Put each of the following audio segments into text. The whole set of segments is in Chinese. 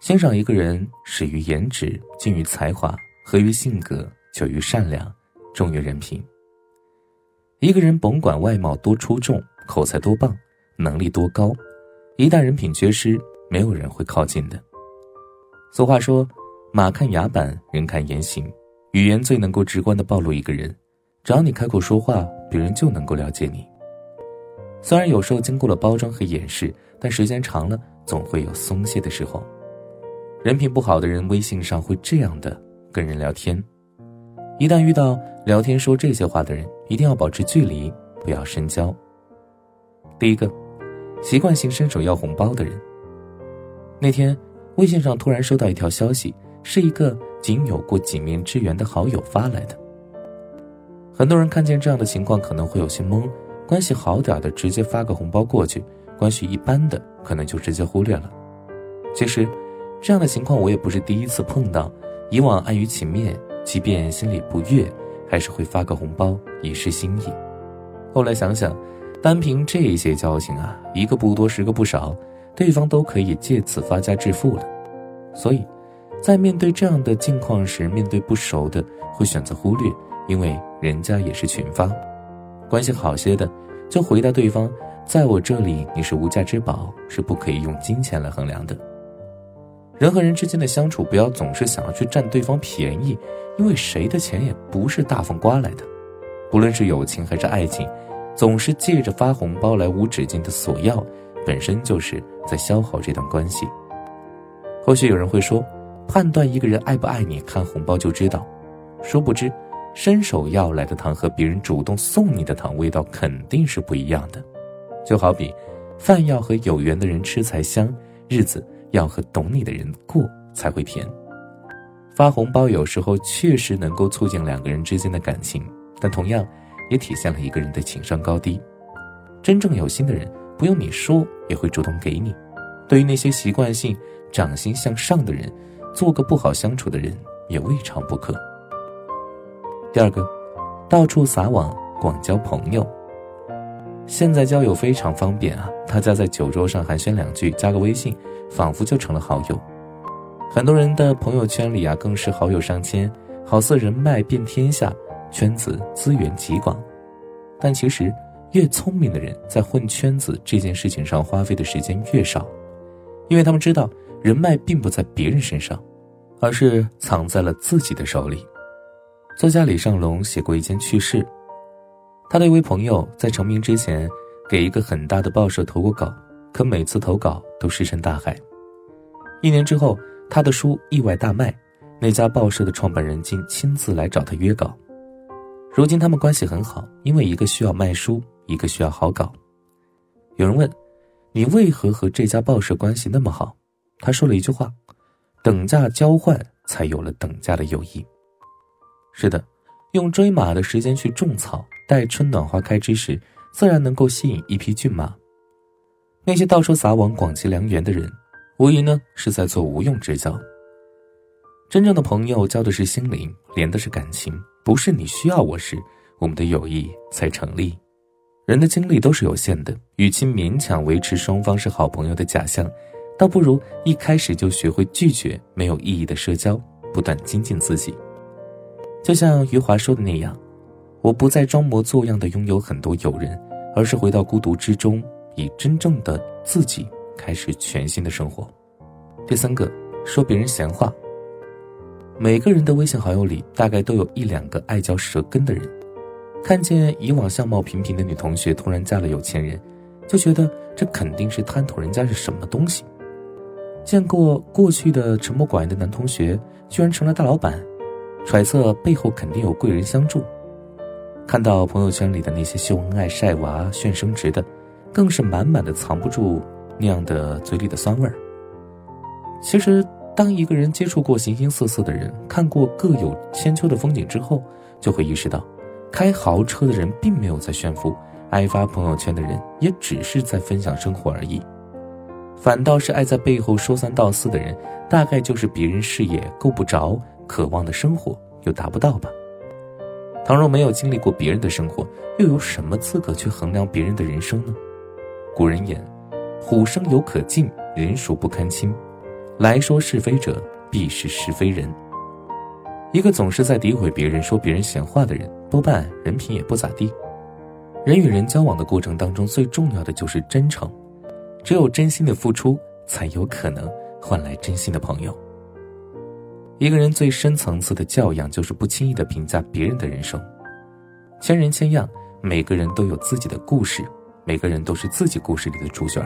欣赏一个人，始于颜值，精于才华，合于性格，久于善良，重于人品。一个人甭管外貌多出众，口才多棒，能力多高，一旦人品缺失，没有人会靠近的。俗话说：“马看牙板，人看言行。”语言最能够直观的暴露一个人，只要你开口说话，别人就能够了解你。虽然有时候经过了包装和掩饰，但时间长了，总会有松懈的时候。人品不好的人，微信上会这样的跟人聊天。一旦遇到聊天说这些话的人，一定要保持距离，不要深交。第一个，习惯性伸手要红包的人。那天，微信上突然收到一条消息，是一个仅有过几面之缘的好友发来的。很多人看见这样的情况可能会有些懵，关系好点的直接发个红包过去，关系一般的可能就直接忽略了。其实。这样的情况我也不是第一次碰到，以往碍于情面，即便心里不悦，还是会发个红包以示心意。后来想想，单凭这些交情啊，一个不多十个不少，对方都可以借此发家致富了。所以，在面对这样的境况时，面对不熟的会选择忽略，因为人家也是群发。关系好些的，就回答对方，在我这里你是无价之宝，是不可以用金钱来衡量的。人和人之间的相处，不要总是想要去占对方便宜，因为谁的钱也不是大风刮来的。不论是友情还是爱情，总是借着发红包来无止境的索要，本身就是在消耗这段关系。或许有人会说，判断一个人爱不爱你，看红包就知道。殊不知，伸手要来的糖和别人主动送你的糖，味道肯定是不一样的。就好比，饭要和有缘的人吃才香，日子。要和懂你的人过才会甜。发红包有时候确实能够促进两个人之间的感情，但同样也体现了一个人的情商高低。真正有心的人，不用你说也会主动给你。对于那些习惯性掌心向上的人，做个不好相处的人也未尝不可。第二个，到处撒网广交朋友。现在交友非常方便啊，大家在酒桌上寒暄两句，加个微信。仿佛就成了好友，很多人的朋友圈里啊，更是好友上千，好似人脉遍天下，圈子资源极广。但其实，越聪明的人在混圈子这件事情上花费的时间越少，因为他们知道人脉并不在别人身上，而是藏在了自己的手里。作家李尚龙写过一件趣事，他的一位朋友在成名之前，给一个很大的报社投过稿。可每次投稿都石沉大海。一年之后，他的书意外大卖，那家报社的创办人竟亲自来找他约稿。如今他们关系很好，因为一个需要卖书，一个需要好稿。有人问：“你为何和这家报社关系那么好？”他说了一句话：“等价交换，才有了等价的友谊。”是的，用追马的时间去种草，待春暖花开之时，自然能够吸引一匹骏马。那些到处撒网广结良缘的人，无疑呢是在做无用之交。真正的朋友交的是心灵，连的是感情，不是你需要我时，我们的友谊才成立。人的精力都是有限的，与其勉强维持双方是好朋友的假象，倒不如一开始就学会拒绝没有意义的社交，不断精进自己。就像余华说的那样：“我不再装模作样的拥有很多友人，而是回到孤独之中。”以真正的自己开始全新的生活。第三个，说别人闲话。每个人的微信好友里，大概都有一两个爱嚼舌根的人。看见以往相貌平平的女同学突然嫁了有钱人，就觉得这肯定是贪图人家是什么东西。见过过去的沉默寡言的男同学居然成了大老板，揣测背后肯定有贵人相助。看到朋友圈里的那些秀恩爱、晒娃、炫升职的。更是满满的藏不住那样的嘴里的酸味儿。其实，当一个人接触过形形色色的人，看过各有千秋的风景之后，就会意识到，开豪车的人并没有在炫富，爱发朋友圈的人也只是在分享生活而已。反倒是爱在背后说三道四的人，大概就是别人视野够不着，渴望的生活又达不到吧。倘若没有经历过别人的生活，又有什么资格去衡量别人的人生呢？古人言：“虎生犹可近，人孰不堪亲。”来说是非者，必是是非人。一个总是在诋毁别人、说别人闲话的人，多半人品也不咋地。人与人交往的过程当中，最重要的就是真诚。只有真心的付出，才有可能换来真心的朋友。一个人最深层次的教养，就是不轻易的评价别人的人生。千人千样，每个人都有自己的故事，每个人都是自己故事里的主角。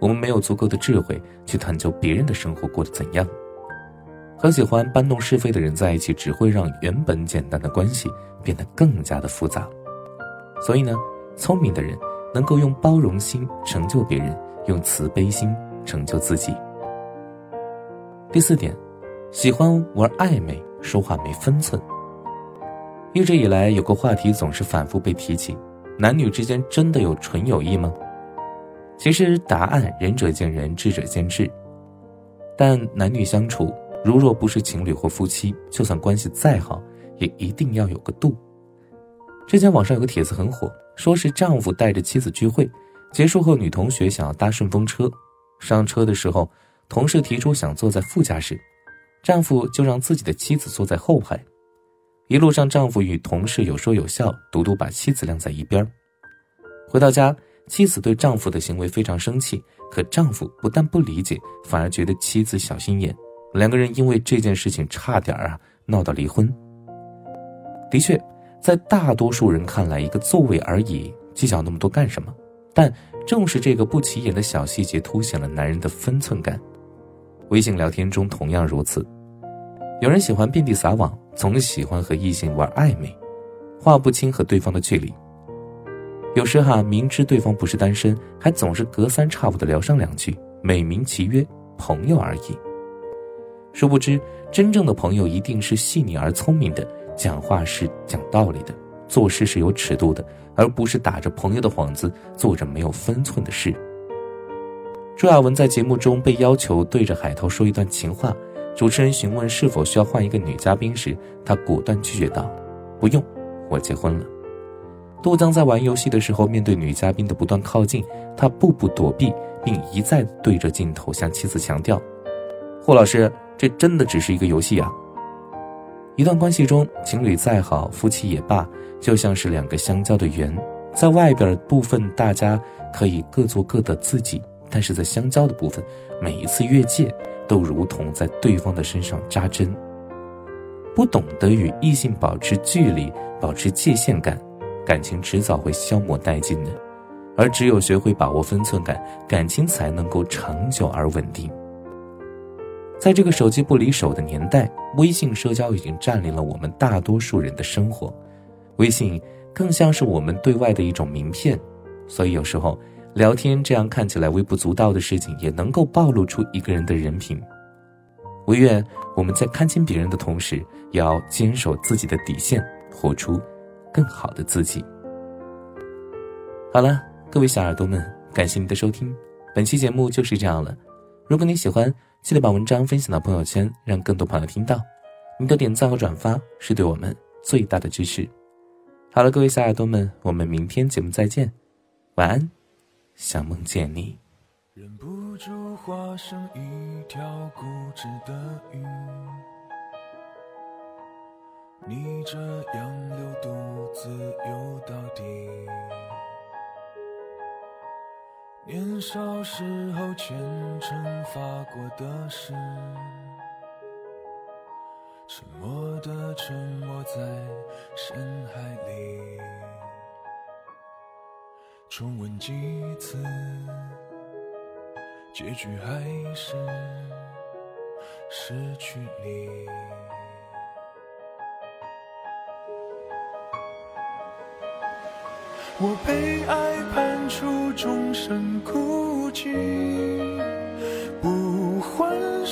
我们没有足够的智慧去探究别人的生活过得怎样。和喜欢搬弄是非的人在一起，只会让原本简单的关系变得更加的复杂。所以呢，聪明的人能够用包容心成就别人，用慈悲心成就自己。第四点，喜欢玩暧昧，说话没分寸。一直以来，有个话题总是反复被提起：男女之间真的有纯友谊吗？其实答案仁者见仁，智者见智。但男女相处，如若不是情侣或夫妻，就算关系再好，也一定要有个度。之前网上有个帖子很火，说是丈夫带着妻子聚会，结束后女同学想要搭顺风车，上车的时候，同事提出想坐在副驾驶，丈夫就让自己的妻子坐在后排。一路上，丈夫与同事有说有笑，独独把妻子晾在一边。回到家。妻子对丈夫的行为非常生气，可丈夫不但不理解，反而觉得妻子小心眼。两个人因为这件事情差点啊闹到离婚。的确，在大多数人看来，一个座位而已，计较那么多干什么？但正是这个不起眼的小细节，凸显了男人的分寸感。微信聊天中同样如此，有人喜欢遍地撒网，总喜欢和异性玩暧昧，划不清和对方的距离。有时哈，明知对方不是单身，还总是隔三差五的聊上两句，美名其曰朋友而已。殊不知，真正的朋友一定是细腻而聪明的，讲话是讲道理的，做事是有尺度的，而不是打着朋友的幌子做着没有分寸的事。朱亚文在节目中被要求对着海涛说一段情话，主持人询问是否需要换一个女嘉宾时，他果断拒绝道：“不用，我结婚了。”杜江在玩游戏的时候，面对女嘉宾的不断靠近，他步步躲避，并一再对着镜头向妻子强调：“霍老师，这真的只是一个游戏啊。”一段关系中，情侣再好，夫妻也罢，就像是两个相交的圆，在外边部分大家可以各做各的自己，但是在相交的部分，每一次越界都如同在对方的身上扎针。不懂得与异性保持距离，保持界限感。感情迟早会消磨殆尽的，而只有学会把握分寸感，感情才能够长久而稳定。在这个手机不离手的年代，微信社交已经占领了我们大多数人的生活，微信更像是我们对外的一种名片，所以有时候聊天这样看起来微不足道的事情，也能够暴露出一个人的人品。唯愿我们在看清别人的同时，也要坚守自己的底线，活出。更好的自己。好了，各位小耳朵们，感谢您的收听，本期节目就是这样了。如果你喜欢，记得把文章分享到朋友圈，让更多朋友听到。您的点赞和转发是对我们最大的支持。好了，各位小耳朵们，我们明天节目再见，晚安，想梦见你。忍不住化身一条固执的鱼。逆着洋流独自游到底。年少时候虔诚发过的誓，沉默的沉没在深海里。重温几次，结局还是失去你。我被爱判处终身孤寂，不还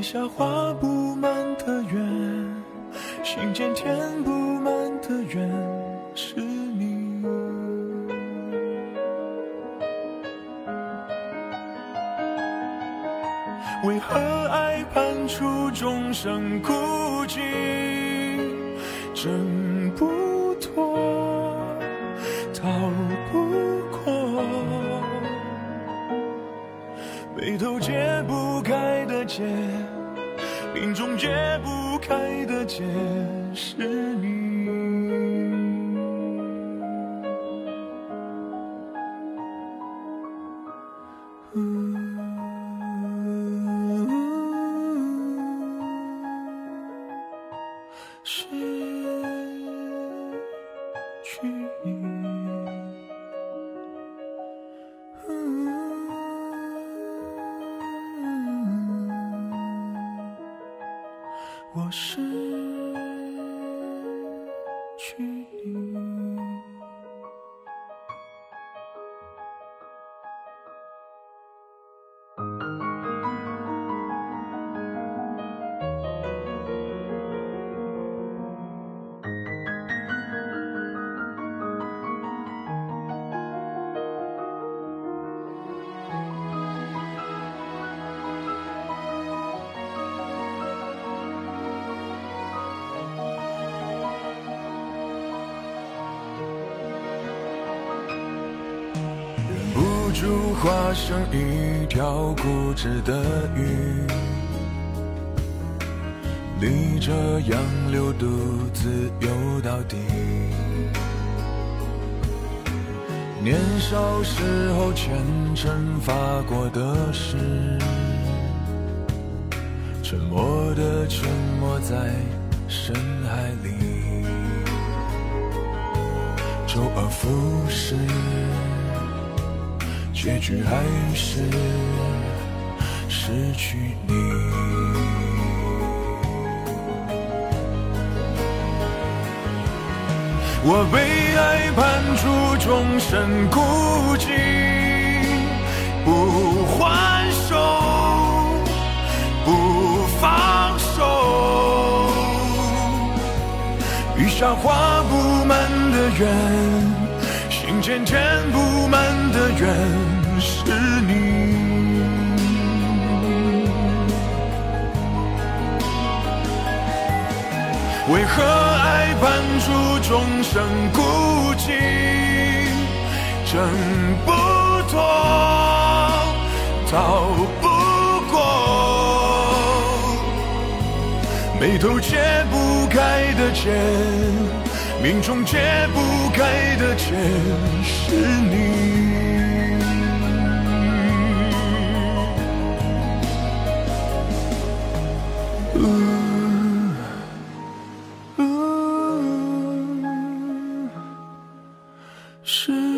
笔下画不满的圆，心间填不满的缘，是你。为何爱判处？众生孤寂，挣不脱，逃不过，眉头解不开的结，命中解不开的结，是你。是住化成一条固执的鱼，逆着洋流独自游到底。年少时候虔诚发过的誓，沉默的沉没在深海里，周而复始。结局还是失去你。我被爱判处终身孤寂，不还手，不放手。雨下画不满的圆。心渐渐布满的缘是你，为何爱判处众生孤寂，挣不脱，逃不过，眉头解不开的结。命中解不开的结是你。是。